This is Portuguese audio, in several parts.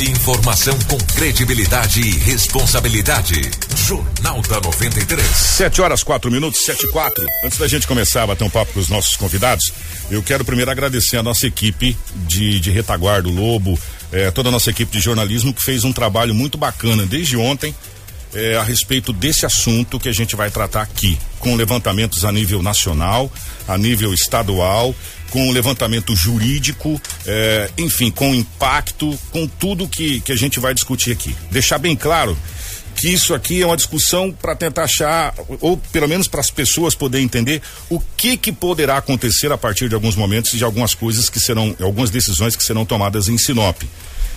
Informação com credibilidade e responsabilidade. Jornal da 93. Sete horas, quatro minutos, sete e quatro. Antes da gente começar a bater um papo com os nossos convidados, eu quero primeiro agradecer a nossa equipe de, de retaguarda, Lobo, eh, toda a nossa equipe de jornalismo que fez um trabalho muito bacana desde ontem é, a respeito desse assunto que a gente vai tratar aqui, com levantamentos a nível nacional, a nível estadual, com levantamento jurídico, é, enfim, com impacto, com tudo que, que a gente vai discutir aqui. Deixar bem claro que isso aqui é uma discussão para tentar achar, ou pelo menos para as pessoas poderem entender o que que poderá acontecer a partir de alguns momentos e de algumas coisas que serão, algumas decisões que serão tomadas em Sinop.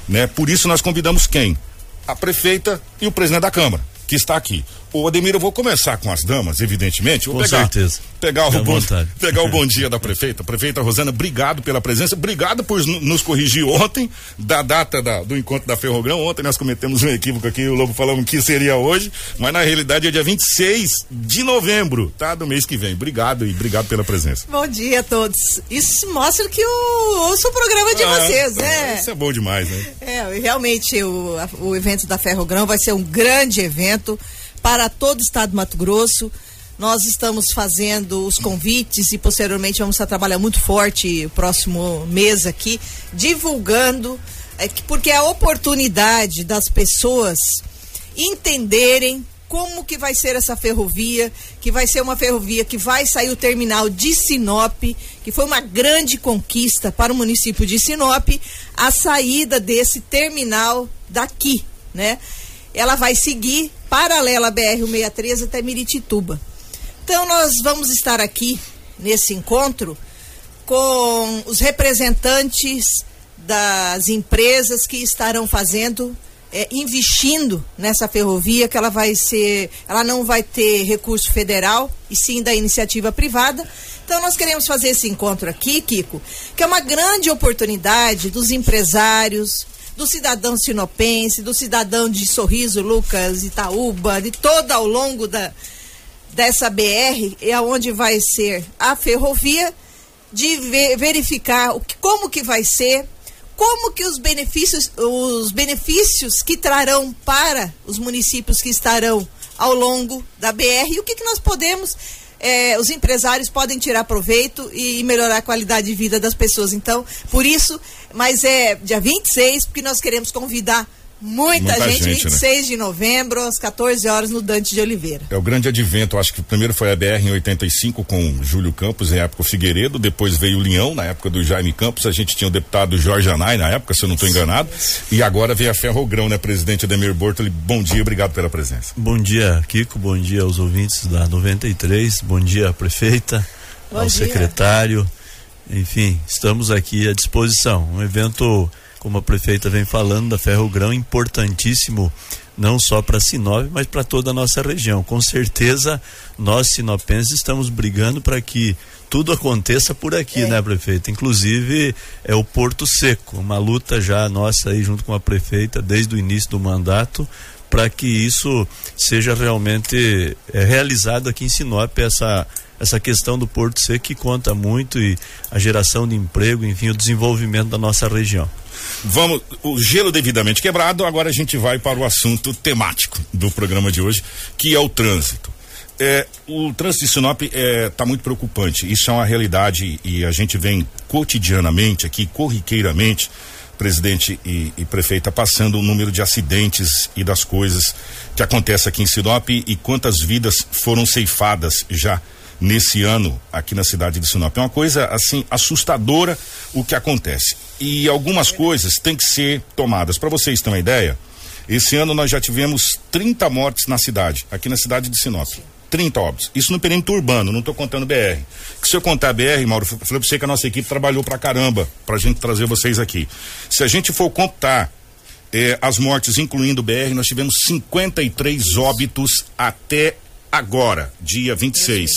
Né? Por isso nós convidamos quem? a prefeita e o presidente da Câmara, que está aqui. O Ademir, eu vou começar com as damas, evidentemente. Vou com pegar, certeza. Pegar o, bom, pegar o bom dia da prefeita. Prefeita Rosana, obrigado pela presença, obrigado por nos corrigir ontem, da data da, do encontro da Ferrogrão. Ontem nós cometemos um equívoco aqui, o Lobo falamos que seria hoje, mas na realidade é dia 26 de novembro, tá? Do mês que vem. Obrigado e obrigado pela presença. Bom dia a todos. Isso mostra que eu ouço o programa de ah, vocês, né? Isso é bom demais, né? É, realmente o, o evento da Ferrogrão vai ser um grande evento para todo o estado do Mato Grosso. Nós estamos fazendo os convites e posteriormente vamos estar trabalhando muito forte o próximo mês aqui, divulgando, é, porque é a oportunidade das pessoas entenderem como que vai ser essa ferrovia, que vai ser uma ferrovia que vai sair o terminal de Sinop, que foi uma grande conquista para o município de Sinop, a saída desse terminal daqui, né? ela vai seguir paralela BR-163 até Miritituba. Então nós vamos estar aqui nesse encontro com os representantes das empresas que estarão fazendo é, investindo nessa ferrovia que ela vai ser, ela não vai ter recurso federal e sim da iniciativa privada. Então nós queremos fazer esse encontro aqui, Kiko, que é uma grande oportunidade dos empresários, do cidadão sinopense, do cidadão de Sorriso, Lucas, Itaúba, de toda ao longo da, dessa BR, é onde vai ser a ferrovia, de ver, verificar o que, como que vai ser, como que os benefícios, os benefícios que trarão para os municípios que estarão ao longo da BR e o que, que nós podemos é, os empresários podem tirar proveito e, melhorar a qualidade de vida das pessoas. Então, por isso, mas é dia 26, porque nós queremos convidar Muita, Muita gente, gente 26 né? de novembro, às 14 horas, no Dante de Oliveira. É o grande advento, acho que primeiro foi a BR em 85 com Júlio Campos, em época o Figueiredo, depois veio o Leão, na época do Jaime Campos, a gente tinha o deputado Jorge Anai, na época, se eu não estou enganado, e agora veio a Ferrogrão, né, presidente Ademir Bortoli, bom dia, obrigado pela presença. Bom dia, Kiko, bom dia aos ouvintes da 93, bom dia, prefeita, bom ao dia. secretário, enfim, estamos aqui à disposição, um evento como a prefeita vem falando, da Ferro Grão, importantíssimo não só para Sinop, mas para toda a nossa região. Com certeza, nós sinopenses estamos brigando para que tudo aconteça por aqui, é. né, prefeita? Inclusive é o Porto Seco, uma luta já nossa aí junto com a prefeita desde o início do mandato para que isso seja realmente é, realizado aqui em Sinop essa essa questão do Porto Seco que conta muito e a geração de emprego, enfim, o desenvolvimento da nossa região. Vamos, o gelo devidamente quebrado, agora a gente vai para o assunto temático do programa de hoje, que é o trânsito. É, o trânsito de Sinop está é, tá muito preocupante. Isso é uma realidade e a gente vem cotidianamente aqui, corriqueiramente, presidente e, e prefeita, passando o número de acidentes e das coisas que acontecem aqui em Sinop e quantas vidas foram ceifadas já nesse ano aqui na cidade de Sinop. É uma coisa assim assustadora o que acontece. E algumas coisas têm que ser tomadas. Para vocês terem uma ideia, esse ano nós já tivemos 30 mortes na cidade, aqui na cidade de Sinop. 30 óbitos. Isso no perímetro urbano, não estou contando BR. Que se eu contar BR, Mauro, eu falei para você que a nossa equipe trabalhou pra caramba pra gente trazer vocês aqui. Se a gente for contar eh, as mortes, incluindo BR, nós tivemos 53 óbitos até agora, dia 26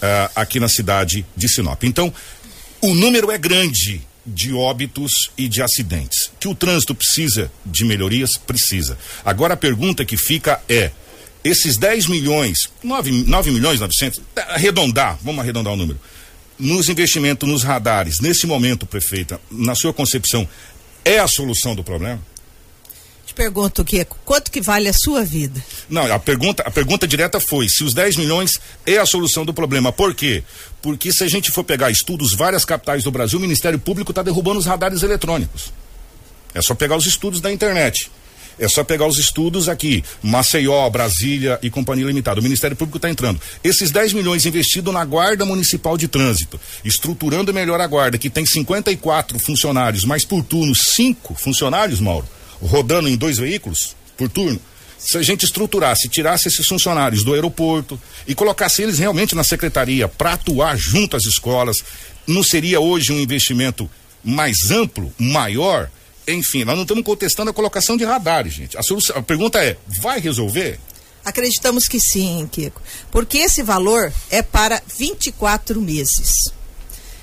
uh, aqui na cidade de Sinop. Então, o número é grande de óbitos e de acidentes. Que o trânsito precisa de melhorias? Precisa. Agora a pergunta que fica é: esses 10 milhões, 9, 9 milhões 900, arredondar, vamos arredondar o número, nos investimentos nos radares, nesse momento, prefeita, na sua concepção, é a solução do problema? Pergunto, Kiko, quanto que vale a sua vida? Não, a pergunta, a pergunta direta foi se os 10 milhões é a solução do problema. Por quê? Porque se a gente for pegar estudos, várias capitais do Brasil, o Ministério Público está derrubando os radares eletrônicos. É só pegar os estudos da internet. É só pegar os estudos aqui, Maceió, Brasília e Companhia Limitada. O Ministério Público está entrando. Esses 10 milhões investidos na Guarda Municipal de Trânsito, estruturando melhor a guarda, que tem 54 funcionários, mas por turno, cinco funcionários, Mauro, rodando em dois veículos por turno. Se a gente estruturasse, tirasse esses funcionários do aeroporto e colocasse eles realmente na secretaria para atuar junto às escolas, não seria hoje um investimento mais amplo, maior? Enfim, nós não estamos contestando a colocação de radares, gente. A, solução, a pergunta é: vai resolver? Acreditamos que sim, Kiko. Porque esse valor é para 24 meses.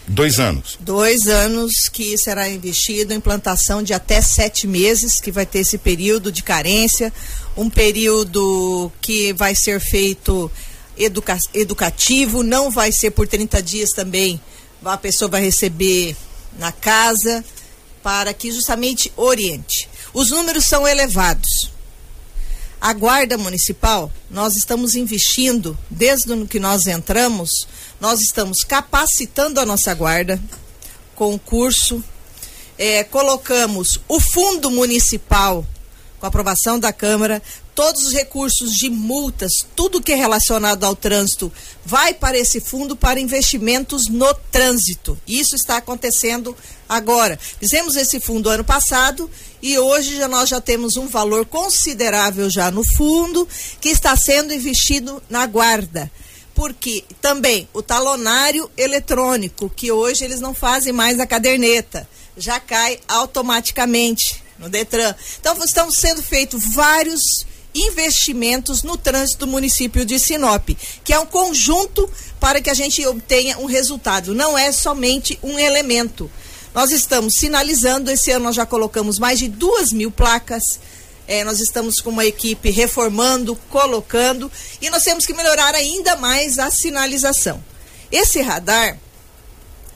Dois anos. Dois anos que será investido em implantação de até sete meses, que vai ter esse período de carência, um período que vai ser feito educa educativo, não vai ser por 30 dias também, a pessoa vai receber na casa, para que justamente oriente. Os números são elevados. A Guarda Municipal, nós estamos investindo, desde que nós entramos, nós estamos capacitando a nossa guarda com o curso, é, colocamos o Fundo Municipal, com aprovação da Câmara, todos os recursos de multas, tudo que é relacionado ao trânsito, vai para esse fundo para investimentos no trânsito. Isso está acontecendo agora. Fizemos esse fundo ano passado e hoje já nós já temos um valor considerável já no fundo que está sendo investido na guarda porque também o talonário eletrônico, que hoje eles não fazem mais a caderneta, já cai automaticamente no Detran. Então estão sendo feitos vários investimentos no trânsito do município de Sinop, que é um conjunto para que a gente obtenha um resultado, não é somente um elemento. Nós estamos sinalizando, esse ano nós já colocamos mais de duas mil placas, é, nós estamos com uma equipe reformando, colocando, e nós temos que melhorar ainda mais a sinalização. Esse radar,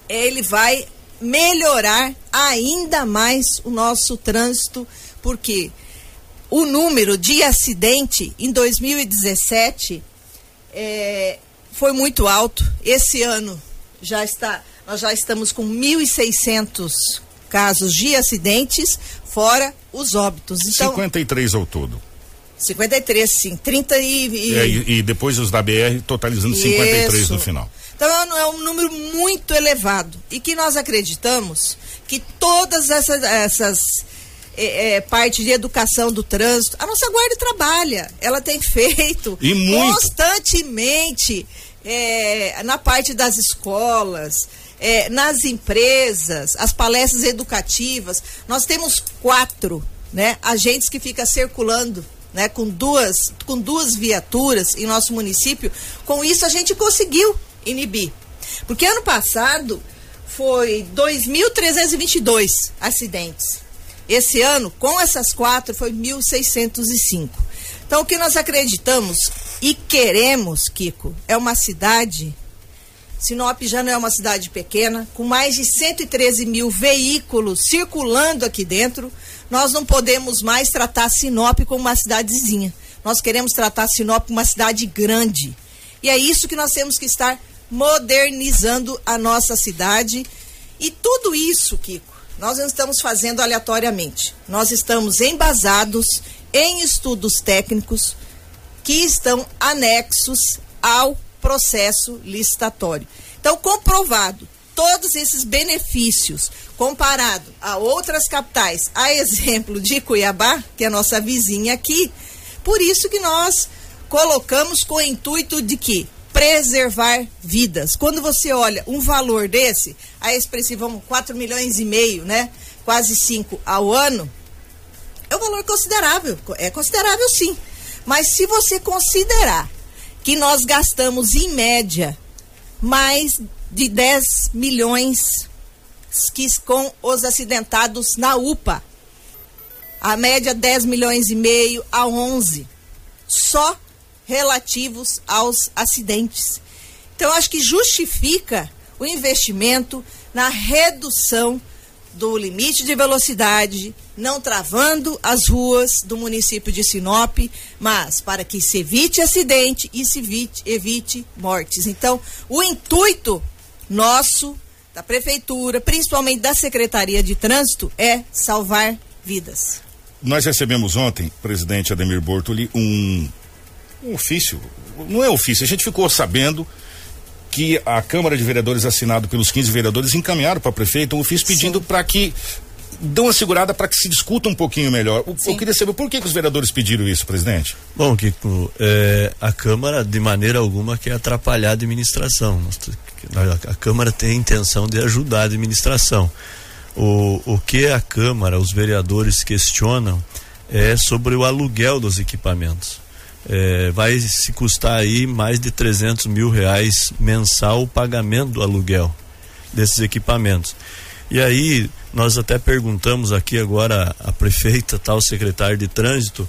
ele vai melhorar ainda mais o nosso trânsito, porque o número de acidente em 2017 é, foi muito alto. Esse ano já está, nós já estamos com 1.600 casos de acidentes, fora os óbitos. Então, 53 ao todo. 53, sim. 30 e. E, é, e, e depois os da BR totalizando Isso. 53 no final. Então é um número muito elevado. E que nós acreditamos que todas essas, essas é, é, parte de educação do trânsito. A nossa guarda trabalha, ela tem feito constantemente é, na parte das escolas, é, nas empresas, as palestras educativas. Nós temos quatro né, agentes que ficam circulando. Né, com duas com duas viaturas em nosso município, com isso a gente conseguiu inibir. Porque ano passado foi 2.322 acidentes. Esse ano, com essas quatro, foi 1.605. Então, o que nós acreditamos e queremos, Kiko, é uma cidade. Sinop já não é uma cidade pequena, com mais de 113 mil veículos circulando aqui dentro. Nós não podemos mais tratar Sinop como uma cidadezinha. Nós queremos tratar Sinop como uma cidade grande. E é isso que nós temos que estar modernizando a nossa cidade. E tudo isso, Kiko, nós não estamos fazendo aleatoriamente. Nós estamos embasados em estudos técnicos que estão anexos ao processo licitatório. Então, comprovado todos esses benefícios comparado a outras capitais, a exemplo de Cuiabá, que é nossa vizinha aqui, por isso que nós colocamos com o intuito de que preservar vidas. Quando você olha um valor desse, a expressiva 4 milhões e meio, né? Quase 5 ao ano, é um valor considerável. É considerável sim. Mas se você considerar que nós gastamos em média mais de 10 milhões com os acidentados na UPA, a média 10 milhões e meio a 11. Só relativos aos acidentes. Então, acho que justifica o investimento na redução do limite de velocidade, não travando as ruas do município de Sinop, mas para que se evite acidente e se evite, evite mortes. Então, o intuito nosso, da prefeitura, principalmente da Secretaria de Trânsito, é salvar vidas. Nós recebemos ontem, presidente Ademir Bortoli, um, um ofício. Não é ofício, a gente ficou sabendo que a Câmara de Vereadores, assinado pelos 15 vereadores, encaminharam para a prefeita um ofício pedindo para que dê uma segurada para que se discuta um pouquinho melhor. Eu, eu queria saber por que, que, os vereadores pediram isso, presidente? Bom, Kiko, é, a Câmara de maneira alguma quer atrapalhar a administração. A, a Câmara tem a intenção de ajudar a administração. O, o que a Câmara, os vereadores questionam é sobre o aluguel dos equipamentos. É, vai se custar aí mais de 300 mil reais mensal o pagamento do aluguel desses equipamentos. E aí nós até perguntamos aqui agora a prefeita, tal secretário de trânsito,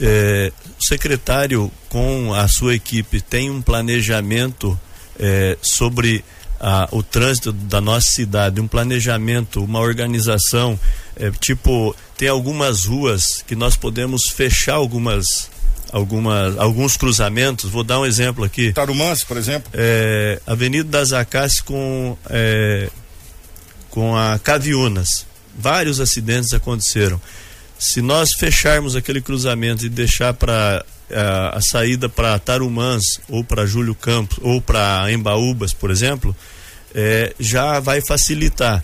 é, o secretário com a sua equipe tem um planejamento é, sobre a, o trânsito da nossa cidade, um planejamento, uma organização, é, tipo, tem algumas ruas que nós podemos fechar algumas algumas, alguns cruzamentos. Vou dar um exemplo aqui. Tarumãs, por exemplo. É, Avenida das Acácias com é, com a Caviunas. Vários acidentes aconteceram. Se nós fecharmos aquele cruzamento e deixar para a, eh, a, saída para Tarumãs ou para Júlio Campos ou para Embaúbas, por exemplo, é, já vai facilitar.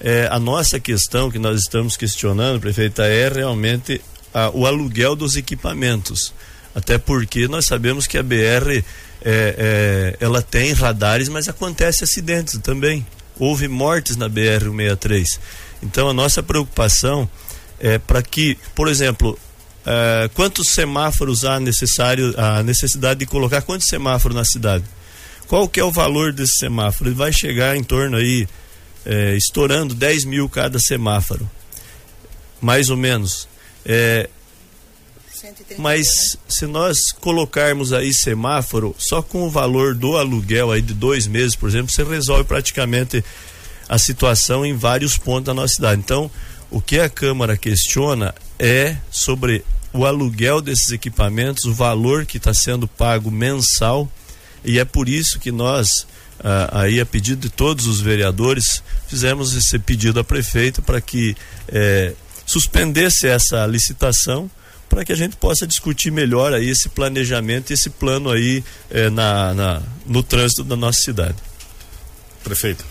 É, a nossa questão que nós estamos questionando, prefeita, é realmente a, o aluguel dos equipamentos. Até porque nós sabemos que a BR é, ela tem radares, mas acontece acidentes também houve mortes na BR-163. Então a nossa preocupação é para que, por exemplo, é, quantos semáforos há necessário, a necessidade de colocar quantos semáforos na cidade? Qual que é o valor desse semáforo? Ele vai chegar em torno aí, é, estourando 10 mil cada semáforo, mais ou menos. É, mas né? se nós colocarmos aí semáforo, só com o valor do aluguel aí de dois meses, por exemplo, você resolve praticamente a situação em vários pontos da nossa cidade. Então, o que a Câmara questiona é sobre o aluguel desses equipamentos, o valor que está sendo pago mensal, e é por isso que nós, ah, aí a pedido de todos os vereadores, fizemos esse pedido à prefeita para que eh, suspendesse essa licitação para que a gente possa discutir melhor aí esse planejamento, esse plano aí é, na, na, no trânsito da nossa cidade. Prefeito,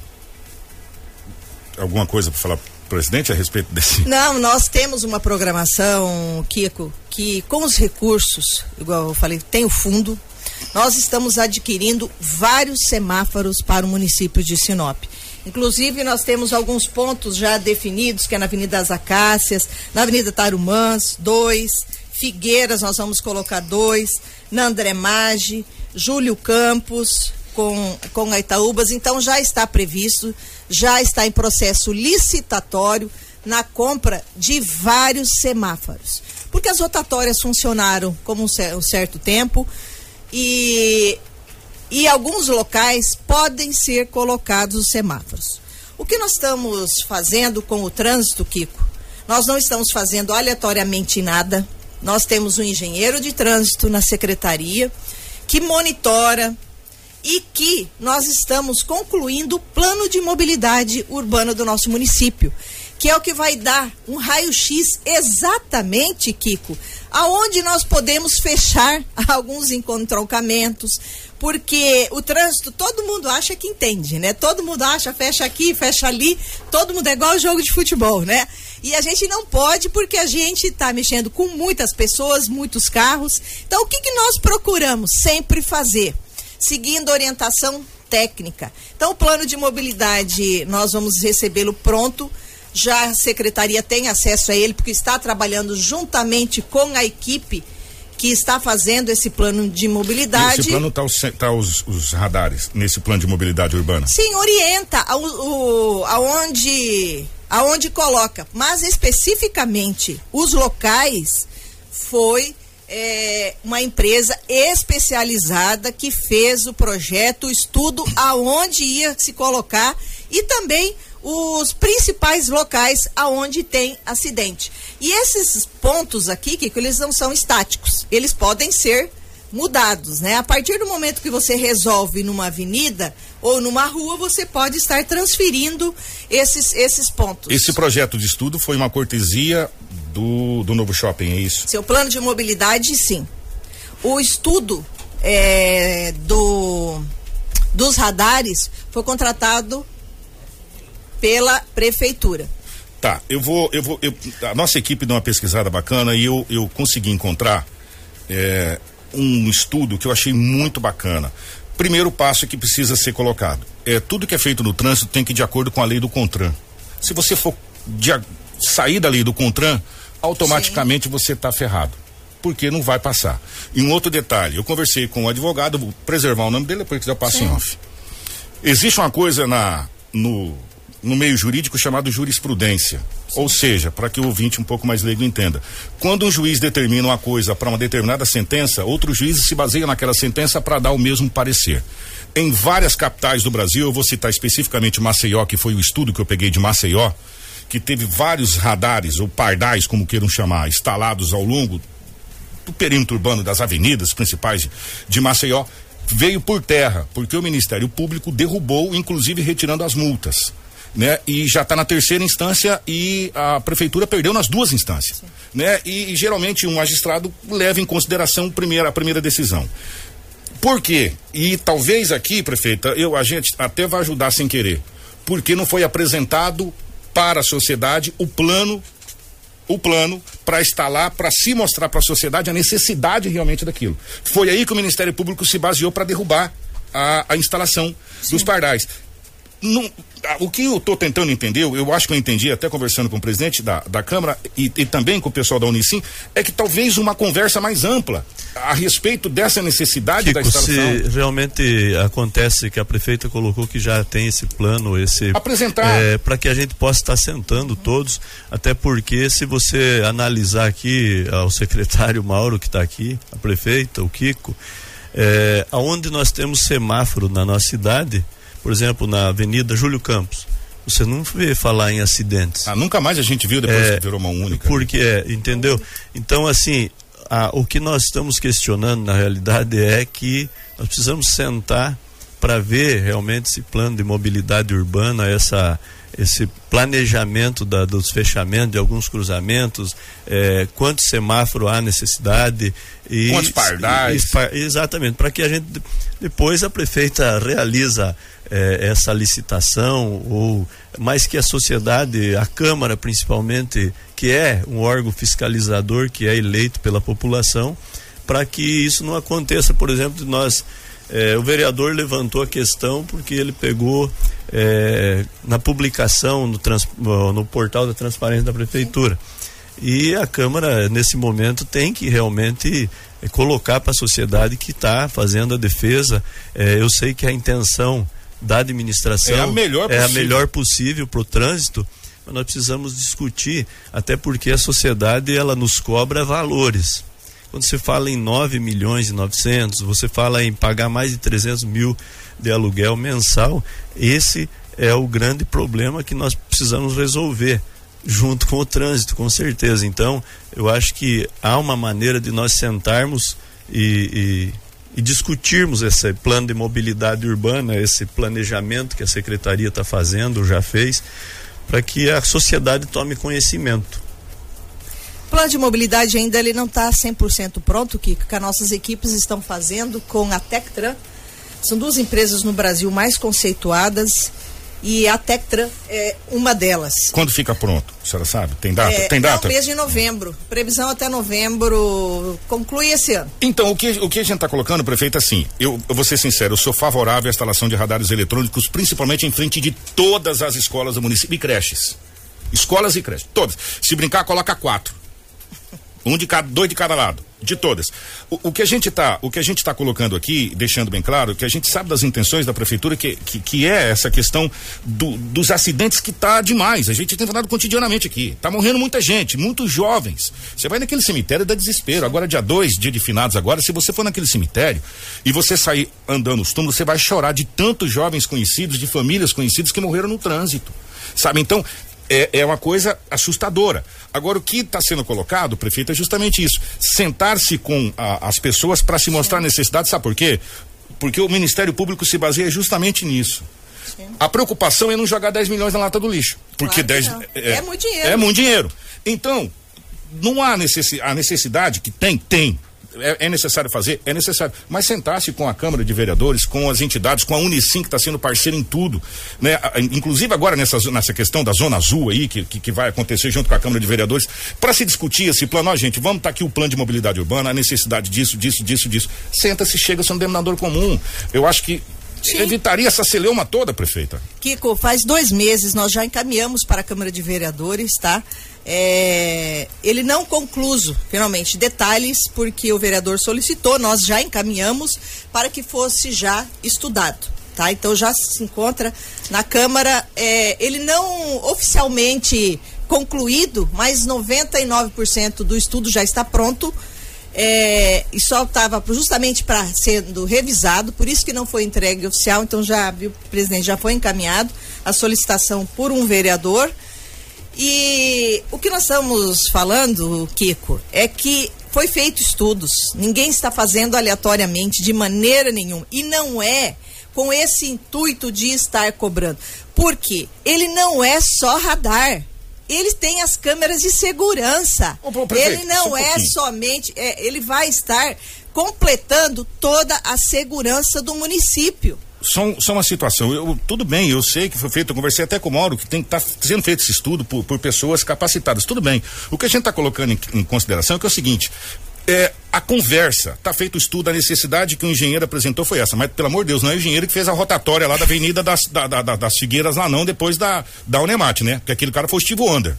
alguma coisa para falar presidente a respeito desse? Não, nós temos uma programação, Kiko, que com os recursos, igual eu falei, tem o fundo, nós estamos adquirindo vários semáforos para o município de Sinop. Inclusive, nós temos alguns pontos já definidos, que é na Avenida das Acácias, na Avenida Tarumãs, dois, Figueiras, nós vamos colocar dois, na André Maggi, Júlio Campos, com, com a Itaúbas, então já está previsto, já está em processo licitatório na compra de vários semáforos. Porque as rotatórias funcionaram como um certo tempo e e alguns locais podem ser colocados os semáforos. O que nós estamos fazendo com o trânsito, Kiko? Nós não estamos fazendo aleatoriamente nada. Nós temos um engenheiro de trânsito na secretaria que monitora e que nós estamos concluindo o plano de mobilidade urbana do nosso município, que é o que vai dar um raio-x exatamente, Kiko, aonde nós podemos fechar alguns encontrocamentos, porque o trânsito todo mundo acha que entende, né? Todo mundo acha, fecha aqui, fecha ali, todo mundo é igual jogo de futebol, né? E a gente não pode porque a gente está mexendo com muitas pessoas, muitos carros. Então, o que, que nós procuramos sempre fazer? Seguindo orientação técnica. Então, o plano de mobilidade, nós vamos recebê-lo pronto. Já a secretaria tem acesso a ele, porque está trabalhando juntamente com a equipe que está fazendo esse plano de mobilidade. Esse plano está os, tá os, os, radares nesse plano de mobilidade urbana? Sim, orienta o, o, aonde, aonde coloca, mas especificamente os locais foi é, uma empresa especializada que fez o projeto, o estudo aonde ia se colocar e também os principais locais aonde tem acidente. E esses pontos aqui, que eles não são estáticos, eles podem ser mudados, né? A partir do momento que você resolve numa avenida ou numa rua, você pode estar transferindo esses, esses pontos. Esse projeto de estudo foi uma cortesia do, do novo shopping, é isso? Seu plano de mobilidade, sim. O estudo é, do, dos radares foi contratado pela prefeitura. Tá, eu vou, eu vou, eu, a nossa equipe deu uma pesquisada bacana e eu, eu consegui encontrar é, um estudo que eu achei muito bacana. Primeiro passo que precisa ser colocado é tudo que é feito no trânsito tem que ir de acordo com a lei do Contran. Se você for de, sair da lei do Contran, automaticamente Sim. você está ferrado porque não vai passar. E um outro detalhe, eu conversei com o um advogado, vou preservar o nome dele, depois que eu passo em off. Existe uma coisa na no no meio jurídico chamado jurisprudência. Ou seja, para que o ouvinte um pouco mais leigo entenda. Quando um juiz determina uma coisa para uma determinada sentença, outros juízes se baseiam naquela sentença para dar o mesmo parecer. Em várias capitais do Brasil, eu vou citar especificamente Maceió, que foi o estudo que eu peguei de Maceió, que teve vários radares, ou pardais, como queiram chamar, instalados ao longo do perímetro urbano das avenidas principais de Maceió, veio por terra, porque o Ministério Público derrubou, inclusive retirando as multas né? E já está na terceira instância e a prefeitura perdeu nas duas instâncias, Sim. né? E, e, geralmente um magistrado leva em consideração primeira, a primeira decisão. Por quê? E talvez aqui, prefeita, eu a gente até vai ajudar sem querer, porque não foi apresentado para a sociedade o plano o plano para instalar, para se mostrar para a sociedade a necessidade realmente daquilo. Foi aí que o Ministério Público se baseou para derrubar a, a instalação Sim. dos pardais. Não, o que eu estou tentando entender, eu acho que eu entendi até conversando com o presidente da, da Câmara e, e também com o pessoal da Unicim, é que talvez uma conversa mais ampla a respeito dessa necessidade da instalação. Se realmente acontece que a prefeita colocou que já tem esse plano, esse apresentar é, para que a gente possa estar sentando todos, até porque se você analisar aqui o secretário Mauro que está aqui, a prefeita, o Kiko, é, aonde nós temos semáforo na nossa cidade, por exemplo, na Avenida Júlio Campos, você não vê falar em acidentes. Ah, nunca mais a gente viu depois é, que virou uma única. Porque é, entendeu? Então, assim, a, o que nós estamos questionando na realidade é que nós precisamos sentar para ver realmente esse plano de mobilidade urbana, essa esse planejamento da, dos fechamentos de alguns cruzamentos, é, quantos semáforos há necessidade e quantos pardais. E, exatamente, para que a gente depois a prefeita realiza é, essa licitação ou mais que a sociedade, a Câmara principalmente, que é um órgão fiscalizador que é eleito pela população, para que isso não aconteça, por exemplo, de nós é, o vereador levantou a questão porque ele pegou é, na publicação no, trans, no portal da transparência da prefeitura. E a Câmara, nesse momento, tem que realmente é, colocar para a sociedade que está fazendo a defesa. É, eu sei que a intenção da administração é a melhor é a melhor possível para o trânsito, mas nós precisamos discutir, até porque a sociedade ela nos cobra valores. Quando você fala em 9 milhões e 900, você fala em pagar mais de 300 mil de aluguel mensal, esse é o grande problema que nós precisamos resolver junto com o trânsito, com certeza. Então, eu acho que há uma maneira de nós sentarmos e, e, e discutirmos esse plano de mobilidade urbana, esse planejamento que a secretaria está fazendo, já fez, para que a sociedade tome conhecimento plano de mobilidade ainda ele não está 100% pronto, Kiko, que as nossas equipes estão fazendo com a Tectran. São duas empresas no Brasil mais conceituadas e a Tectran é uma delas. Quando fica pronto? A senhora sabe? Tem data? É, Tem data? É mês de novembro. Previsão até novembro. Conclui esse ano. Então, o que, o que a gente está colocando, prefeito, assim, eu, eu vou ser sincero, eu sou favorável à instalação de radares eletrônicos, principalmente em frente de todas as escolas do município e creches. Escolas e creches, todas. Se brincar, coloca quatro um de cada, dois de cada lado, de todas. O, o que a gente está, o que a gente está colocando aqui, deixando bem claro, que a gente sabe das intenções da prefeitura, que, que, que é essa questão do, dos acidentes que está demais. A gente tem falado cotidianamente aqui. Tá morrendo muita gente, muitos jovens. Você vai naquele cemitério dá desespero. Agora, dia dois, dia de finados agora, se você for naquele cemitério e você sair andando os túmulos, você vai chorar de tantos jovens conhecidos, de famílias conhecidas que morreram no trânsito. sabe? Então, é, é uma coisa assustadora. Agora, o que está sendo colocado, prefeito, é justamente isso: sentar-se com a, as pessoas para se mostrar necessidade, sabe por quê? Porque o Ministério Público se baseia justamente nisso. Sim. A preocupação é não jogar 10 milhões na lata do lixo. Porque claro 10 é, é, muito dinheiro. É muito dinheiro. Então, não há necessidade, a necessidade que tem, tem é, é, necessário fazer? É necessário. Mas sentar-se com a Câmara de Vereadores, com as entidades, com a Unicim, que está sendo parceira em tudo, né? Inclusive agora nessa, nessa questão da Zona Azul aí, que, que, que vai acontecer junto com a Câmara de Vereadores, para se discutir esse plano, ó, gente, vamos estar tá aqui o plano de mobilidade urbana, a necessidade disso, disso, disso, disso. Senta-se, chega-se um denominador comum. Eu acho que Sim. evitaria essa celeuma toda, prefeita. Kiko, faz dois meses nós já encaminhamos para a Câmara de Vereadores, tá? É, ele não concluso, finalmente, detalhes, porque o vereador solicitou, nós já encaminhamos para que fosse já estudado. Tá? Então já se encontra na Câmara, é, ele não oficialmente concluído, mas 99% do estudo já está pronto. É, e só estava justamente para sendo revisado, por isso que não foi entregue oficial, então já viu, presidente, já foi encaminhado a solicitação por um vereador. E o que nós estamos falando, Kiko, é que foi feito estudos. Ninguém está fazendo aleatoriamente de maneira nenhuma. E não é com esse intuito de estar cobrando. Porque ele não é só radar. Ele tem as câmeras de segurança. Ô, prefeito, ele não um é somente. É, ele vai estar completando toda a segurança do município só, só uma situação. Eu, tudo bem, eu sei que foi feito, eu conversei até com o Mauro, que tem que tá sendo feito esse estudo por, por, pessoas capacitadas. Tudo bem. O que a gente está colocando em, em, consideração é que é o seguinte. É, a conversa, está feito o estudo, a necessidade que o engenheiro apresentou foi essa, mas pelo amor de Deus, não é o engenheiro que fez a rotatória lá da Avenida das, da, da, da, das Figueiras lá não, depois da, da Unemate, né? Porque aquele cara foi o Steve Wonder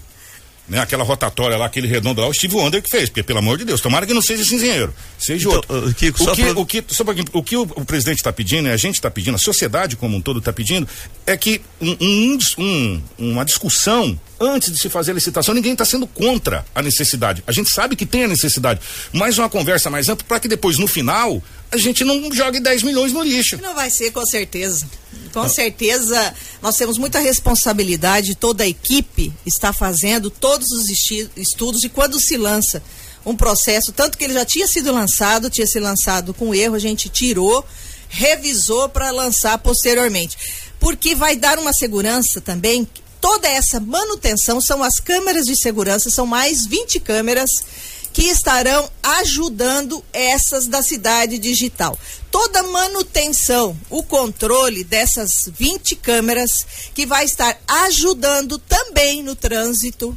né? Aquela rotatória lá, aquele redondo lá, o Steve Wonder que fez, porque pelo amor de Deus, tomara que não seja esse engenheiro, seja então, outro. Kiko, o, que, pra... o, que, só o que o, o presidente está pedindo, a gente está pedindo, a sociedade como um todo está pedindo, é que um, um, um, uma discussão antes de se fazer a licitação, ninguém está sendo contra a necessidade. A gente sabe que tem a necessidade, mas uma conversa mais ampla para que depois, no final, a gente não jogue 10 milhões no lixo. Não vai ser, com certeza. Com certeza, nós temos muita responsabilidade, toda a equipe está fazendo todos os estudos e quando se lança um processo, tanto que ele já tinha sido lançado, tinha sido lançado com erro, a gente tirou, revisou para lançar posteriormente. Porque vai dar uma segurança também toda essa manutenção são as câmeras de segurança, são mais 20 câmeras que estarão ajudando essas da cidade digital. Toda manutenção, o controle dessas 20 câmeras que vai estar ajudando também no trânsito.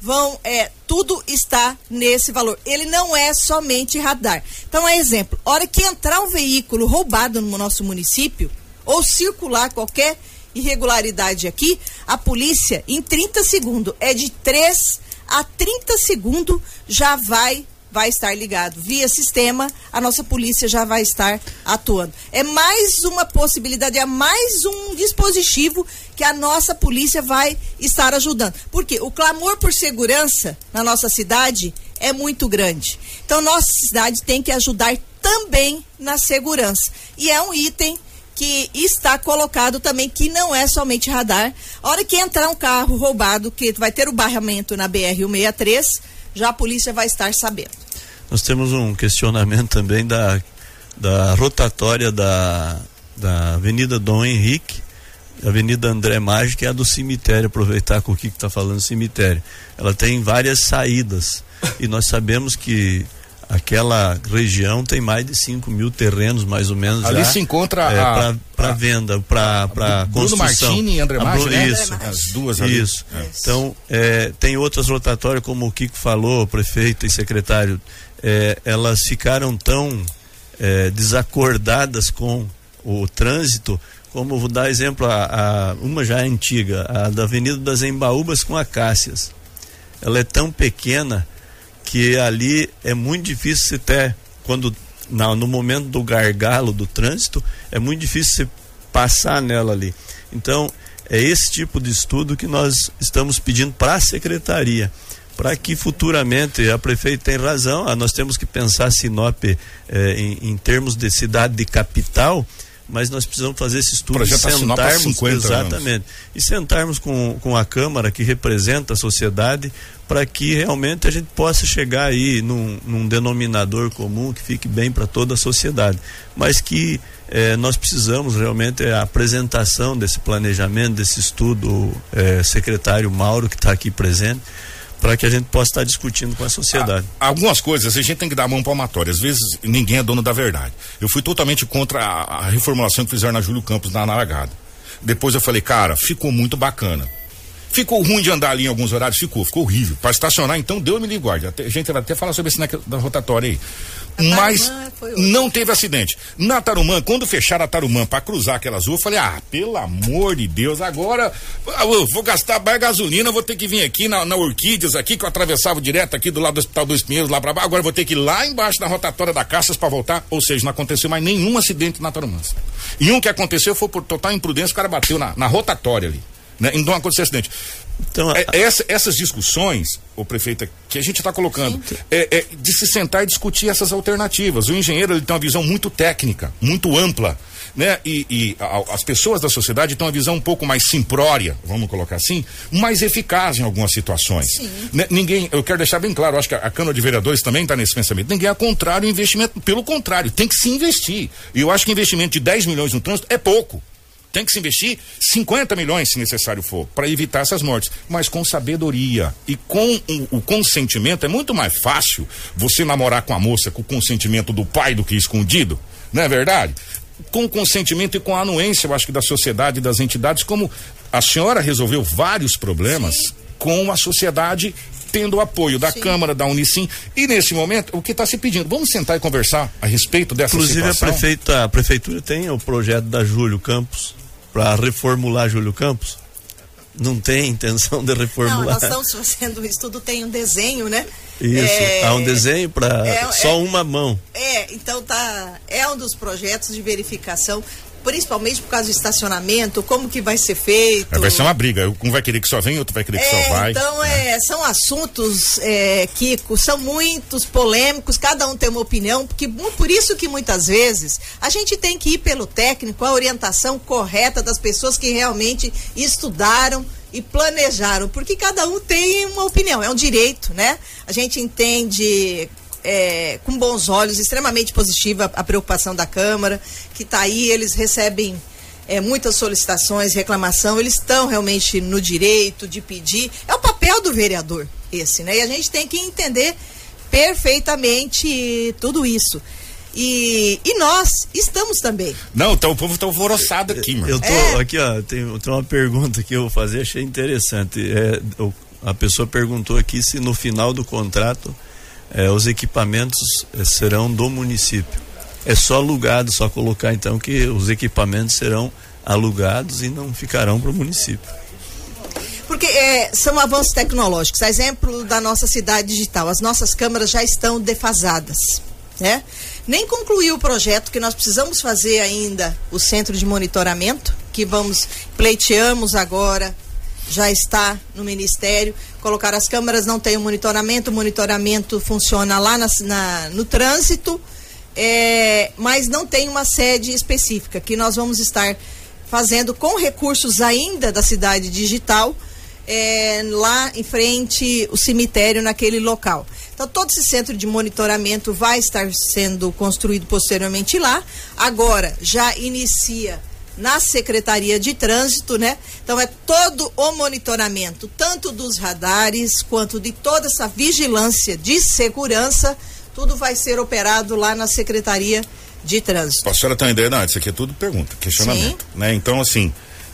Vão, é, tudo está nesse valor. Ele não é somente radar. Então, é exemplo, hora que entrar um veículo roubado no nosso município ou circular qualquer irregularidade aqui, a polícia, em 30 segundos, é de 3 a 30 segundos, já vai vai estar ligado via sistema, a nossa polícia já vai estar atuando. É mais uma possibilidade, é mais um dispositivo que a nossa polícia vai estar ajudando. Porque o clamor por segurança na nossa cidade é muito grande. Então, nossa cidade tem que ajudar também na segurança. E é um item que está colocado também que não é somente radar. A hora que entrar um carro roubado, que vai ter o barramento na BR-163, já a polícia vai estar sabendo. Nós temos um questionamento também da, da rotatória da, da Avenida Dom Henrique, Avenida André Maggi, que é a do cemitério, aproveitar com o que está falando cemitério. Ela tem várias saídas e nós sabemos que aquela região tem mais de 5 mil terrenos, mais ou menos. Ali já, se encontra é, para venda, para construção. Martini e André Martins, né? Isso, as duas ali. Isso. É. Então, é, tem outras rotatórias, como o Kiko falou, prefeito e secretário, é, elas ficaram tão é, desacordadas com o trânsito, como vou dar exemplo, a, a, uma já antiga, a da Avenida das Embaúbas com a Cássias. Ela é tão pequena que ali é muito difícil você ter, quando na, no momento do gargalo do trânsito, é muito difícil você passar nela ali. Então, é esse tipo de estudo que nós estamos pedindo para a secretaria, para que futuramente, a prefeita tem razão, ah, nós temos que pensar Sinop eh, em, em termos de cidade de capital, mas nós precisamos fazer esse estudo Projeto e sentarmos 50 exatamente anos. e sentarmos com, com a Câmara que representa a sociedade para que realmente a gente possa chegar aí num, num denominador comum que fique bem para toda a sociedade, mas que eh, nós precisamos realmente a apresentação desse planejamento, desse estudo, eh, secretário Mauro que está aqui presente para que a gente possa estar discutindo com a sociedade. algumas coisas a gente tem que dar a mão palmatória. Às vezes ninguém é dono da verdade. Eu fui totalmente contra a, a reformulação que fizeram na Júlio Campos na Naragada. Depois eu falei, cara, ficou muito bacana. Ficou ruim de andar ali em alguns horários? Ficou, ficou horrível. Para estacionar, então, deu me guarde. A gente vai até falar sobre esse da rotatória aí. Mas não teve acidente. Na Tarumã, quando fecharam a Tarumã para cruzar aquelas ruas, eu falei, ah, pelo amor de Deus, agora vou gastar mais gasolina, vou ter que vir aqui na, na Orquídeas, aqui, que eu atravessava direto aqui do lado do Hospital dos Pinheiros, lá para baixo, agora vou ter que ir lá embaixo da rotatória da Caças para voltar. Ou seja, não aconteceu mais nenhum acidente na Tarumã. E um que aconteceu foi por total imprudência, o cara bateu na, na rotatória ali. Né? Então aconteceu acidente. Então, é, essa, essas discussões, o prefeito, que a gente está colocando, é, é, de se sentar e discutir essas alternativas. O engenheiro ele tem uma visão muito técnica, muito ampla, né? E, e a, as pessoas da sociedade têm uma visão um pouco mais simplória, vamos colocar assim, mais eficaz em algumas situações. Né? Ninguém, eu quero deixar bem claro, acho que a, a Câmara de Vereadores também está nesse pensamento. Ninguém é contrário ao investimento, pelo contrário, tem que se investir. E eu acho que investimento de 10 milhões no trânsito é pouco. Tem que se investir 50 milhões, se necessário for, para evitar essas mortes, mas com sabedoria e com o, o, consentimento. É muito mais fácil você namorar com a moça com o consentimento do pai do que escondido, não é verdade? Com consentimento e com a anuência, eu acho que da sociedade e das entidades, como a senhora resolveu vários problemas Sim. Com a sociedade tendo o apoio da Sim. Câmara, da Unicim. E nesse momento, o que está se pedindo? Vamos sentar e conversar a respeito dessa Inclusive, situação? Inclusive, a, prefeita, a prefeitura tem o projeto da Júlio Campos para reformular Júlio Campos? Não tem intenção de reformular. Não, nós estamos fazendo um estudo, tem um desenho, né? Isso, é, há um desenho para é, só é, uma mão. É, então tá, é um dos projetos de verificação principalmente por causa do estacionamento, como que vai ser feito. É, vai ser uma briga, um vai querer que só venha, outro vai querer que é, só vai. Então, é. é. são assuntos, é, Kiko, são muitos polêmicos, cada um tem uma opinião, porque por isso que muitas vezes a gente tem que ir pelo técnico, a orientação correta das pessoas que realmente estudaram e planejaram, porque cada um tem uma opinião, é um direito, né? A gente entende é, com bons olhos, extremamente positiva a preocupação da Câmara, que está aí, eles recebem é, muitas solicitações, reclamação, eles estão realmente no direito de pedir. É o papel do vereador esse, né? E a gente tem que entender perfeitamente tudo isso. E, e nós estamos também. Não, então o povo está alvoroçado aqui, mano. Eu tô é. aqui, ó, tem, tem uma pergunta que eu vou fazer, achei interessante. É, a pessoa perguntou aqui se no final do contrato é, os equipamentos é, serão do município. É só alugado, só colocar então que os equipamentos serão alugados e não ficarão para o município. Porque é, são avanços tecnológicos. A exemplo da nossa cidade digital, as nossas câmeras já estão defasadas, né? Nem concluiu o projeto que nós precisamos fazer ainda o centro de monitoramento, que vamos pleiteamos agora já está no Ministério. Colocar as câmeras, não tem o monitoramento, o monitoramento funciona lá na, na no trânsito, é, mas não tem uma sede específica, que nós vamos estar fazendo com recursos ainda da cidade digital, é, lá em frente o cemitério naquele local. Então todo esse centro de monitoramento vai estar sendo construído posteriormente lá. Agora já inicia na Secretaria de Trânsito, né? Então é todo o monitoramento, tanto dos radares quanto de toda essa vigilância de segurança, tudo vai ser operado lá na Secretaria de Trânsito. A senhora tem uma ideia? Não, isso aqui é tudo pergunta, questionamento, Sim. né? Então, assim,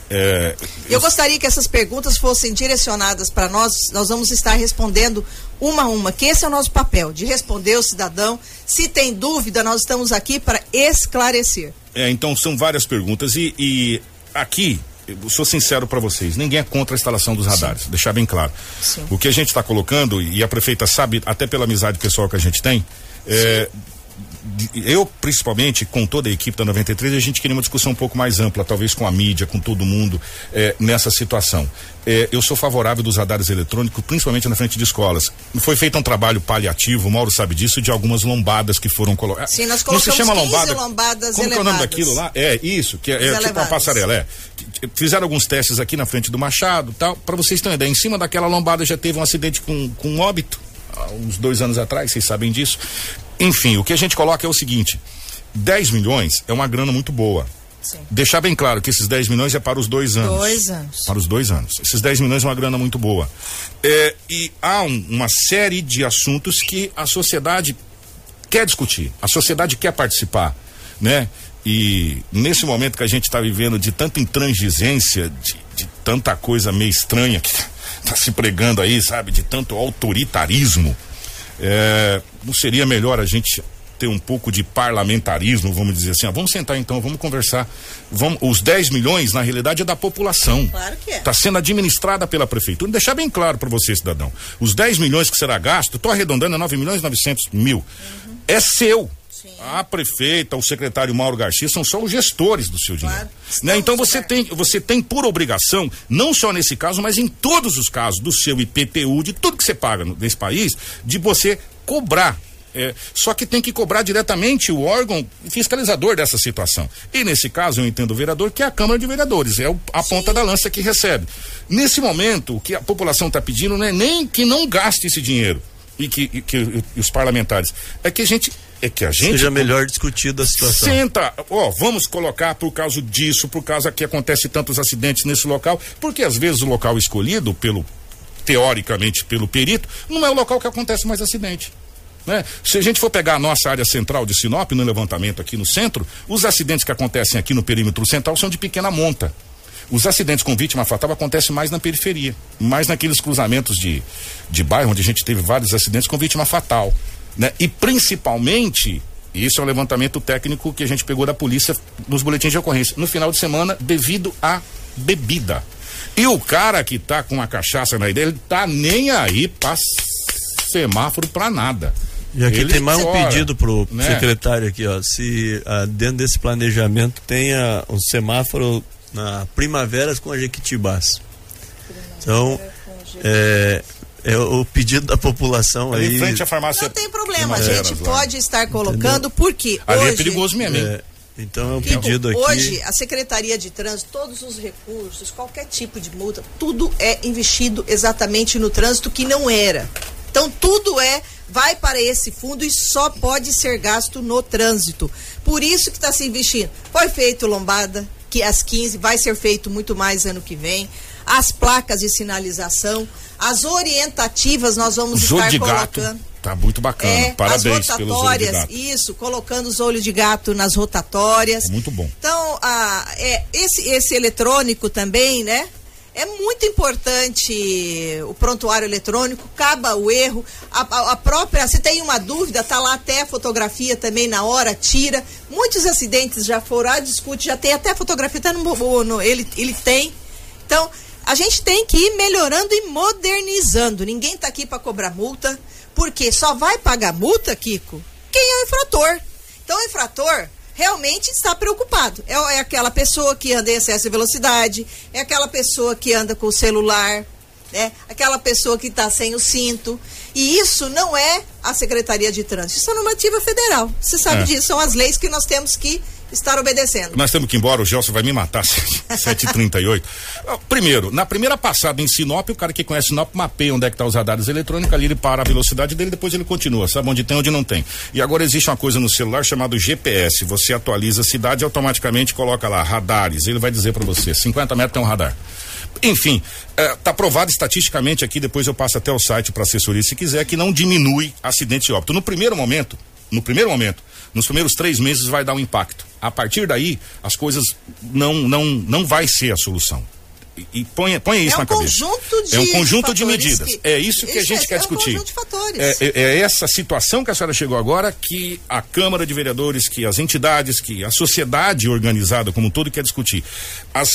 é, eu gostaria que essas perguntas fossem direcionadas para nós. Nós vamos estar respondendo uma a uma, que esse é o nosso papel, de responder o cidadão. Se tem dúvida, nós estamos aqui para esclarecer. É, então são várias perguntas e, e aqui eu sou sincero para vocês, ninguém é contra a instalação dos radares, Sim. deixar bem claro. Sim. O que a gente está colocando, e a prefeita sabe, até pela amizade pessoal que a gente tem, é, eu principalmente com toda a equipe da 93 a gente queria uma discussão um pouco mais ampla talvez com a mídia com todo mundo eh, nessa situação eh, eu sou favorável dos radares eletrônicos principalmente na frente de escolas foi feito um trabalho paliativo o Mauro sabe disso de algumas lombadas que foram colocadas Sim, nós colocamos não se chama 15 lombada lombadas como que é o nome elevadas. daquilo lá é isso que é, é tipo uma elevadas. passarela é fizeram alguns testes aqui na frente do Machado tal para vocês terem uma ideia em cima daquela lombada já teve um acidente com com óbito uns dois anos atrás, vocês sabem disso. Enfim, o que a gente coloca é o seguinte: 10 milhões é uma grana muito boa. Sim. Deixar bem claro que esses 10 milhões é para os dois anos. Dois anos. Para os dois anos. Esses 10 milhões é uma grana muito boa. É, e há um- uma série de assuntos que a sociedade quer discutir, a sociedade quer participar, né? E nesse momento que a gente está vivendo de tanta intransigência, de, de tanta coisa meio estranha que está se pregando aí, sabe? De tanto autoritarismo, é, não seria melhor a gente ter um pouco de parlamentarismo, vamos dizer assim, ah, vamos sentar então, vamos conversar. Vamos, os 10 milhões, na realidade, é da população. Claro que é. Está sendo administrada pela prefeitura. Deixar bem claro para você, cidadão. Os 10 milhões que será gasto, estou arredondando a 9 milhões e 900 mil. É seu. A prefeita, o secretário Mauro Garcia são só os gestores do seu dinheiro. Claro. Né? Então você certo. tem, você tem por obrigação, não só nesse caso, mas em todos os casos do seu IPTU, de tudo que você paga no- nesse país, de você cobrar. É, só que tem que cobrar diretamente o órgão fiscalizador dessa situação. E nesse caso, eu entendo o vereador, que é a Câmara de Vereadores, é o- a ponta da lança que recebe. Nesse momento, o que a população está pedindo não é nem que não gaste esse dinheiro e que, e que e os parlamentares. É que a gente. É que a gente. Seja melhor discutida a situação. Senta, ó, vamos colocar por causa disso, por causa que acontece tantos acidentes nesse local, porque às vezes o local escolhido pelo teoricamente pelo perito não é o local que acontece mais acidente. Né? Se a gente for pegar a nossa área central de Sinop, no levantamento aqui no centro, os acidentes que acontecem aqui no perímetro central são de pequena monta. Os acidentes com vítima fatal acontecem mais na periferia, mais naqueles cruzamentos de, de bairro, onde a gente teve vários acidentes com vítima fatal. Né? E principalmente, isso é um levantamento técnico que a gente pegou da polícia nos boletins de ocorrência, no final de semana, devido à bebida. E o cara que tá com a cachaça na ideia, ele tá nem aí pra semáforo pra nada. E aqui Ele tem mais um pedido pro né? secretário aqui, ó. Se ah, dentro desse planejamento tenha um semáforo na primaveras com a Jequitibás. Então, é, é o pedido da população Ali aí. em frente à farmácia. Não tem problema, a gente lá. pode estar colocando, porque Ali hoje, é perigoso mesmo, hein? É, então é um pedido aqui. Hoje, a Secretaria de Trânsito, todos os recursos, qualquer tipo de multa, tudo é investido exatamente no trânsito que não era. Então, tudo é, vai para esse fundo e só pode ser gasto no trânsito. Por isso que está se investindo. Foi feito lombada, que às 15, vai ser feito muito mais ano que vem. As placas de sinalização, as orientativas nós vamos Os olhos estar de gato. colocando. Tá muito bacana. É, Parabéns as rotatórias, isso, colocando os olhos de gato nas rotatórias. Muito bom. Então, a, é, esse, esse eletrônico também, né? É muito importante o prontuário eletrônico, acaba o erro. A, a- a própria, se tem uma dúvida, tá lá até a fotografia também na hora, tira. Muitos acidentes já foram, ah, discute, já tem até a fotografia, tá no, no- ele, ele tem. Então, a gente tem que ir melhorando e modernizando. Ninguém está aqui para cobrar multa, porque só vai pagar multa, Kiko, quem é o infrator. Então, o infrator realmente está preocupado. É, é aquela pessoa que anda em excesso de velocidade, é aquela pessoa que anda com o celular, né? Aquela pessoa que está sem o cinto. E isso não é a Secretaria de Trânsito, isso é normativa federal. Você sabe É. disso, são as leis que nós temos que estar obedecendo. Nós temos que ir embora, o Gelson vai me matar, 7h38. Ah, Primeiro, na primeira passada em Sinop, o cara que conhece Sinop mapeia onde é que tá os radares eletrônicos, ali ele para a velocidade dele, depois ele continua, sabe onde tem, onde não tem. E agora existe uma coisa no celular chamada GPS, você atualiza a cidade e automaticamente coloca lá, radares, ele vai dizer para você, 50 metros tem um radar. Enfim, está provado estatisticamente aqui, depois eu passo até o site para assessoria se quiser, que não diminui acidente de óbito. No primeiro momento, no primeiro momento, nos primeiros três meses vai dar um impacto. A partir daí, as coisas não não não vai ser a solução. E, e ponha, ponha isso É um na cabeça. conjunto de é um conjunto de medidas. que- é isso que a gente é- quer é um discutir. conjunto de fatores. É, é- é essa situação que a senhora chegou agora que a Câmara de Vereadores, que as entidades, que a sociedade organizada como um todo quer discutir. As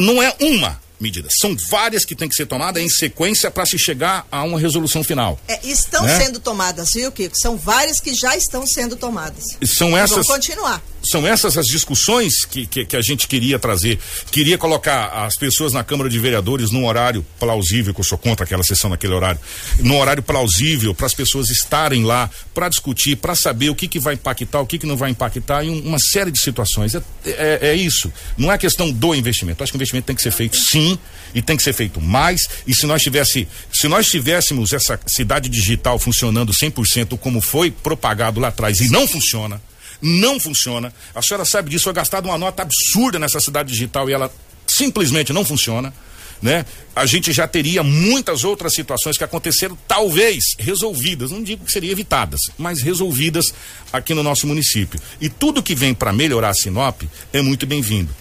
não é uma, medidas. São várias que têm que ser tomadas em sequência para se chegar a uma resolução final. É, estão né? sendo tomadas, viu, Kiko? São várias que já estão sendo tomadas. São essas. Vão continuar são essas as discussões que, que, que, a gente queria trazer. Queria colocar as pessoas na Câmara de Vereadores num horário plausível, que eu sou contra aquela sessão naquele horário, num horário plausível para as pessoas estarem lá para discutir, para saber o que, que vai impactar, o que, que não vai impactar em uma série de situações. É, é, é isso. Não é questão do investimento. Eu acho que o investimento tem que ser feito sim e tem que ser feito mais. E se nós tivesse, se nós tivéssemos essa cidade digital funcionando 100% como foi propagado lá atrás e não funciona, não funciona. A senhora sabe disso, foi gastada uma nota absurda nessa cidade digital e ela simplesmente não funciona. Né? A gente já teria muitas outras situações que aconteceram, talvez resolvidas, não digo que seriam evitadas, mas resolvidas aqui no nosso município. E tudo que vem para melhorar a Sinop é muito bem-vindo.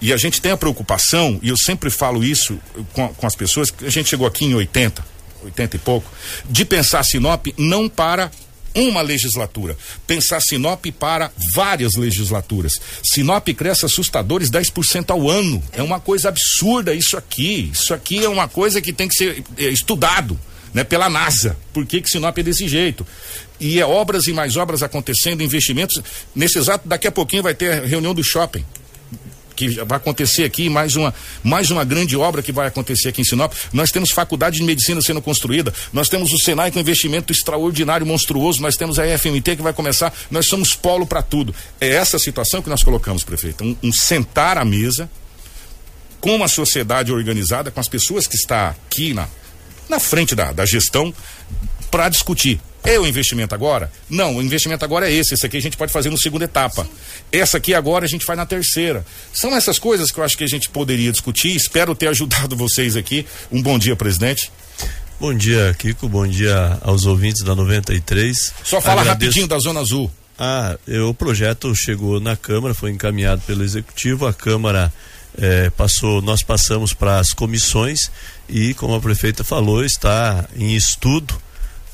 E a gente tem a preocupação, e eu sempre falo isso com, com as pessoas, a gente chegou aqui em 80, 80 e pouco, de pensar Sinop não para uma legislatura. Pensar Sinop para várias legislaturas. Sinop cresce assustadores 10% ao ano. É uma coisa absurda isso aqui. Isso aqui é uma coisa que tem que ser é, estudado. Né, pela NASA. Por que, que Sinop é desse jeito? E é obras e mais obras acontecendo, investimentos. Nesse exato, daqui a pouquinho vai ter a reunião do shopping que vai acontecer aqui, mais uma, mais uma grande obra que vai acontecer aqui em Sinop. Nós temos faculdade de medicina sendo construída, nós temos o Senai com investimento extraordinário, monstruoso, nós temos a FMT que vai começar, nós somos polo para tudo. É essa situação que nós colocamos, prefeito. Um, um sentar à mesa com uma sociedade organizada, com as pessoas que está aqui na, na frente da, da gestão, para discutir é o investimento agora? Não, o investimento agora é esse. Esse aqui a gente pode fazer na segunda etapa. Essa aqui agora a gente faz na terceira. São essas coisas que eu acho que a gente poderia discutir. Espero ter ajudado vocês aqui. Um bom dia, presidente. Bom dia, Kiko. Bom dia aos ouvintes da 93. Só fala Agradeço... rapidinho da Zona Azul. Ah, eu, o projeto chegou na Câmara, foi encaminhado pelo Executivo. A Câmara eh, passou, nós passamos para as comissões e, como a prefeita falou, está em estudo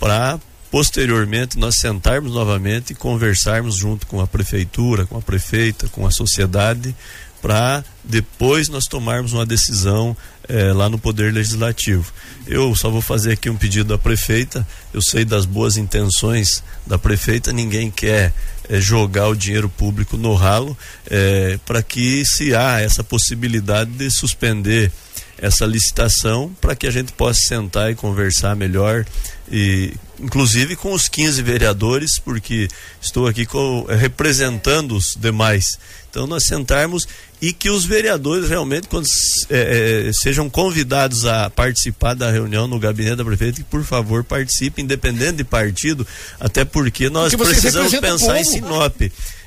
para posteriormente nós sentarmos novamente e conversarmos junto com a prefeitura, com a prefeita, com a sociedade, para depois nós tomarmos uma decisão eh, lá no Poder Legislativo. Eu só vou fazer aqui um pedido à prefeita. Eu sei das boas intenções da prefeita, ninguém quer eh, jogar o dinheiro público no ralo, eh, para que se há essa possibilidade de suspender essa licitação para que a gente possa sentar e conversar melhor e inclusive com os 15 vereadores, porque estou aqui com, eh, representando os demais. Então nós sentarmos e que os vereadores realmente quando é, é, sejam convidados a participar da reunião no gabinete da prefeita, que por favor participem, independente de partido, até porque nós porque precisamos pensar em Sinop.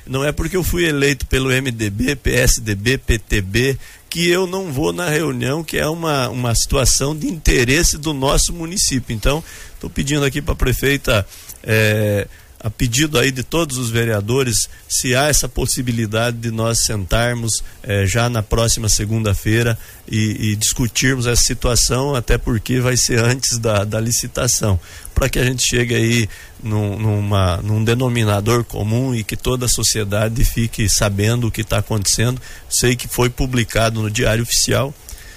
Não é porque eu fui eleito pelo MDB, PSDB, PTB, que eu não vou na reunião, que é uma, uma situação de interesse do nosso município. Então, estou pedindo aqui para a prefeita. É, a pedido aí de todos os vereadores, se há essa possibilidade de nós sentarmos eh, já na próxima segunda-feira e, e, discutirmos essa situação, até porque vai ser antes da, da licitação, para que a gente chegue aí num, numa, num denominador comum e que toda a sociedade fique sabendo o que está acontecendo. Sei que foi publicado no Diário Oficial,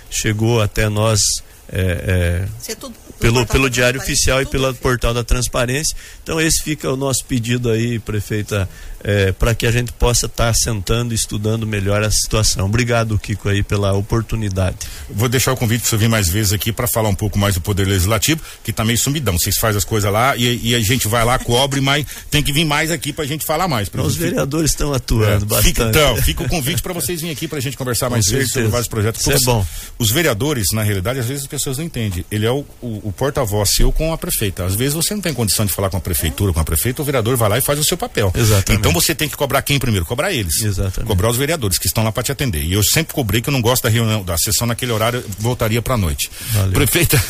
chegou até nós. É, é, pelo, pelo Diário Oficial e pelo portal da Transparência. Então, esse fica o nosso pedido aí, prefeita, é, para que a gente possa estar tá sentando e estudando melhor a situação. Obrigado, Kiko, aí pela oportunidade. Vou deixar o convite para você vir mais vezes aqui para falar um pouco mais do Poder Legislativo, que tá meio sumidão. Vocês fazem as coisas lá e, e, a gente vai lá, cobre, mas tem que vir mais aqui para a gente falar mais. Os vereadores estão atuando é, bastante. Fica, então, fica o convite para vocês virem aqui para a gente conversar mais vezes sobre vários projetos. Isso é bom. Os vereadores, na realidade, às vezes as pessoas não entendem. Ele é o, o, o porta-voz seu com a prefeita. Às vezes você não tem condição de falar com a prefeitura, com a prefeita, o vereador vai lá e faz o seu papel. Exatamente. Então você tem que cobrar quem primeiro? Cobrar eles. Exatamente. Cobrar os vereadores que estão lá para te atender. E eu sempre cobrei que eu não gosto da reunião, da sessão naquele horário, voltaria para noite. Valeu. Prefeita.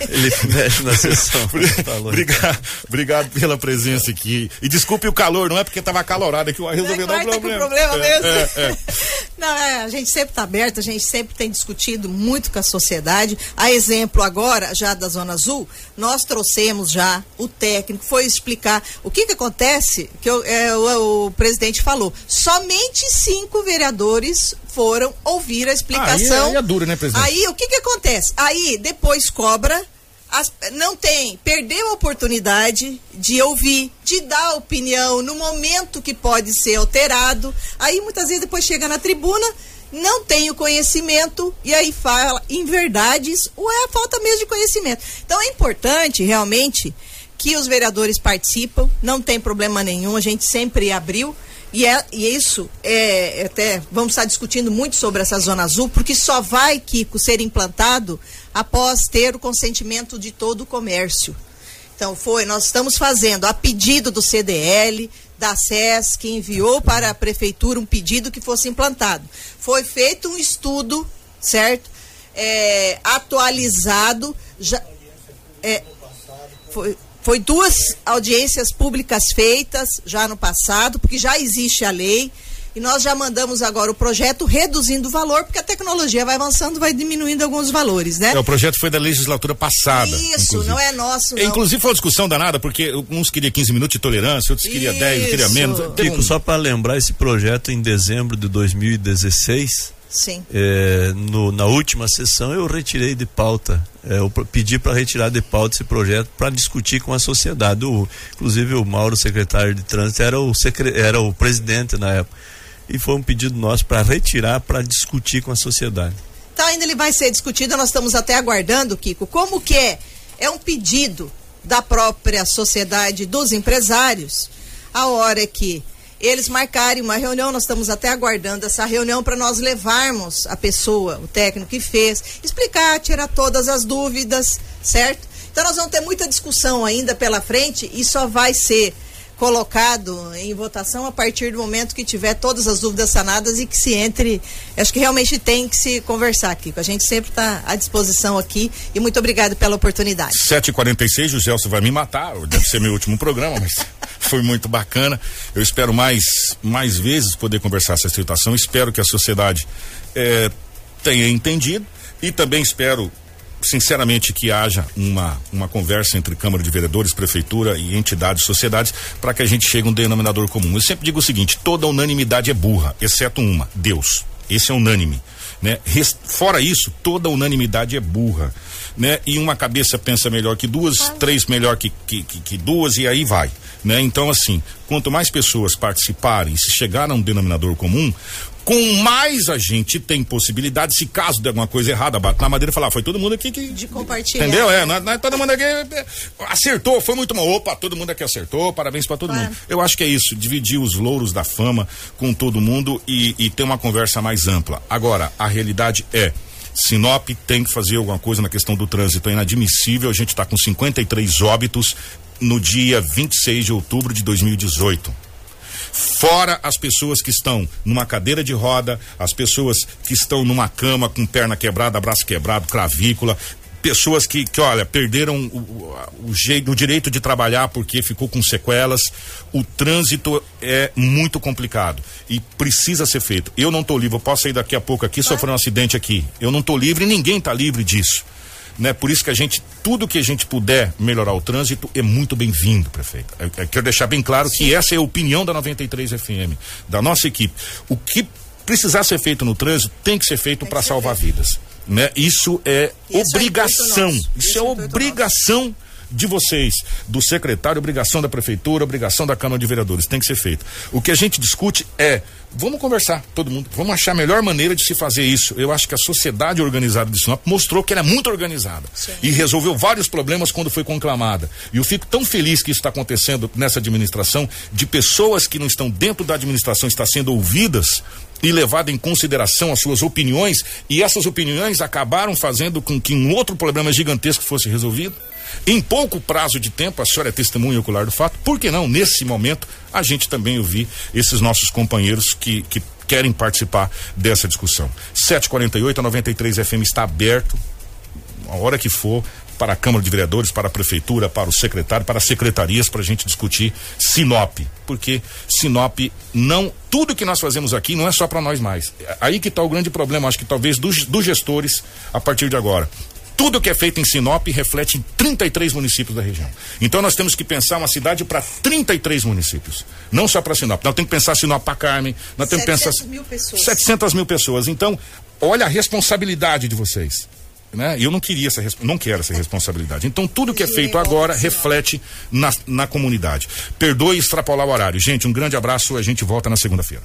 Ele mexe na sessão. obrigado, obrigado pela presença aqui. E desculpe o calor, não é porque estava calorado que eu resolvi dar um problema. Tá problema mesmo. É, é, é. Não, é, a gente sempre está aberto, a gente sempre tem discutido muito com a sociedade. A exemplo agora, já da Zona Azul, nós trouxemos já o técnico, foi explicar o que que acontece, que eu, é, o, o, presidente falou, somente cinco vereadores foram ouvir a explicação. Aí, aí é duro, né, presidente? Aí o que que acontece? Aí depois cobra, as, não tem, perdeu a oportunidade de ouvir, de dar opinião no momento que pode ser alterado. Aí muitas vezes depois chega na tribuna, não tem o conhecimento e aí fala em verdades ou é a falta mesmo de conhecimento. Então é importante realmente que os vereadores participam, não tem problema nenhum, a gente sempre abriu. E, é, e isso é até vamos estar discutindo muito sobre essa zona azul, porque só vai, Kiko, ser implantado após ter o consentimento de todo o comércio. Então foi, nós estamos fazendo a pedido do CDL, da SES, que enviou para a prefeitura um pedido que fosse implantado. Foi feito um estudo, certo? É, atualizado, já, é, foi, foi duas audiências públicas feitas já no passado, porque já existe a lei. E nós já mandamos agora o projeto reduzindo o valor, porque a tecnologia vai avançando, vai diminuindo alguns valores, né? É, o projeto foi da legislatura passada. Isso, inclusive. não é nosso, não. Inclusive foi uma discussão danada, porque uns queriam 15 minutos de tolerância, outros queriam 10, queriam menos. Kiko, só para lembrar, esse projeto em dezembro de 2016 Sim. É, no, na última sessão eu retirei de pauta, é, eu pedi para retirar de pauta esse projeto para discutir com a sociedade. O, inclusive o Mauro, secretário de trânsito, era o, secre, era o presidente na época. E foi um pedido nosso para retirar, para discutir com a sociedade. Então ainda ele vai ser discutido, nós estamos até aguardando, Kiko, como que é? É um pedido da própria sociedade dos empresários, a hora que eles marcarem uma reunião, nós estamos até aguardando essa reunião para nós levarmos a pessoa, o técnico que fez, explicar, tirar todas as dúvidas, certo? Então nós vamos ter muita discussão ainda pela frente e só vai ser colocado em votação a partir do momento que tiver todas as dúvidas sanadas e que se entre. Acho que realmente tem que se conversar aqui. A gente sempre está à disposição aqui e muito obrigado pela oportunidade. 7h46, o Gelson vai me matar, deve ser meu último programa, mas foi muito bacana. Eu espero mais, mais vezes poder conversar essa situação. Espero que a sociedade eh, tenha entendido e também espero sinceramente que haja uma, uma conversa entre Câmara de Vereadores, Prefeitura e entidades, sociedades, para que a gente chegue a um denominador comum. Eu sempre digo o seguinte: toda unanimidade é burra, exceto uma, Deus. Esse é unânime. Né? Fora isso, toda unanimidade é burra. Né? E uma cabeça pensa melhor que duas, três melhor que, que, que, que duas, e aí vai. Né? Então, assim, quanto mais pessoas participarem, se chegar a um denominador comum, com mais a gente tem possibilidade, se caso der alguma coisa errada, bater na madeira e falar, foi todo mundo aqui que. De compartilhar. Entendeu? É, nós, nós, todo mundo aqui é, acertou, foi muito mal. Opa, todo mundo aqui acertou, parabéns para todo claro. mundo. Eu acho que é isso, dividir os louros da fama com todo mundo e, e ter uma conversa mais ampla. Agora, a realidade é. Sinop tem que fazer alguma coisa na questão do trânsito. É inadmissível. A gente está com 53 óbitos no dia 26 de outubro de 2018 fora as pessoas que estão numa cadeira de roda, as pessoas que estão numa cama com perna quebrada, braço quebrado, clavícula, pessoas que, que olha, perderam o, o, jeito, o direito de trabalhar porque ficou com sequelas. O trânsito é muito complicado e precisa ser feito. Eu não estou livre, eu posso sair daqui a pouco aqui, sofrer um acidente aqui. Eu não estou livre, ninguém está livre disso né? Por isso que a gente, tudo que a gente puder melhorar o trânsito é muito bem-vindo, prefeito. Eu, eu, quero deixar bem claro Sim. que essa é a opinião da 93 FM, da nossa equipe. O que precisar ser feito no trânsito tem que ser feito para salvar vidas, né? Isso é Esse obrigação. É isso, isso é obrigação. Nosso de vocês, do secretário, obrigação da prefeitura, obrigação da Câmara de Vereadores, tem que ser feito. O que a gente discute é, vamos conversar, todo mundo, vamos achar a melhor maneira de se fazer isso. Eu acho que a sociedade organizada de Sinop mostrou que ela é muito organizada Sim. e resolveu vários problemas quando foi conclamada. E eu fico tão feliz que isso está acontecendo nessa administração, de pessoas que não estão dentro da administração, está sendo ouvidas e levado em consideração as suas opiniões, e essas opiniões acabaram fazendo com que um outro problema gigantesco fosse resolvido. Em pouco prazo de tempo, a senhora é testemunha ocular do fato, por que não, nesse momento, a gente também ouvir esses nossos companheiros que, que querem participar dessa discussão. 748 a 93 FM está aberto, a hora que for, para a Câmara de Vereadores, para a Prefeitura, para o secretário, para as secretarias, para a gente discutir Sinop. Porque Sinop não. Tudo que nós fazemos aqui não é só para nós mais. Aí que está o grande problema, acho que talvez dos, dos gestores a partir de agora tudo que é feito em Sinop reflete em 33 municípios da região. Então nós temos que pensar uma cidade para 33 municípios, não só para Sinop. Nós temos que pensar Sinop para Carmen, nós temos que pensar mil pessoas. 700 mil pessoas. Então, olha a responsabilidade de vocês. Né? Eu não queria essa, não quero essa responsabilidade. Então, tudo que é feito agora reflete na, na comunidade. Perdoe extrapolar o horário. Gente, um grande abraço. A gente volta na segunda-feira.